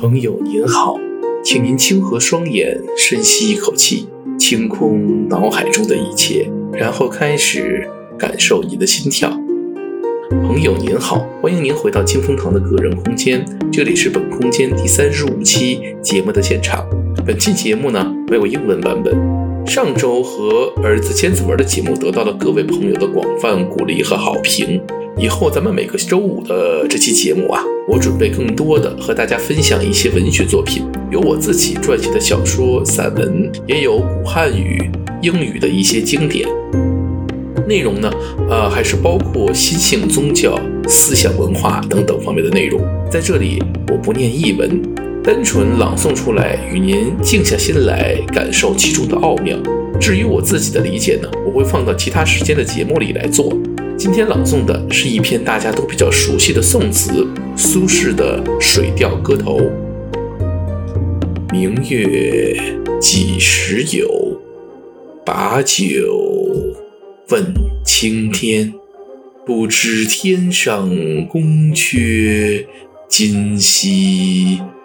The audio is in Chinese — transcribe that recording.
朋友您好，请您轻合双眼，深吸一口气，清空脑海中的一切，然后开始感受你的心跳。朋友您好，欢迎您回到清风堂的个人空间，这里是本空间第三十五期节目的现场。本期节目呢，没有英文版本。上周和儿子千子文的节目得到了各位朋友的广泛鼓励和好评。以后咱们每个周五的这期节目啊，我准备更多的和大家分享一些文学作品，有我自己撰写的小说、散文，也有古汉语、英语的一些经典。内容呢，呃，还是包括新兴宗教、思想文化等等方面的内容。在这里，我不念译文，单纯朗诵出来，与您静下心来感受其中的奥妙。至于我自己的理解呢，我会放到其他时间的节目里来做。今天朗诵的是一篇大家都比较熟悉的宋词，苏轼的《水调歌头》。明月几时有？把酒问青天。不知天上宫阙，今夕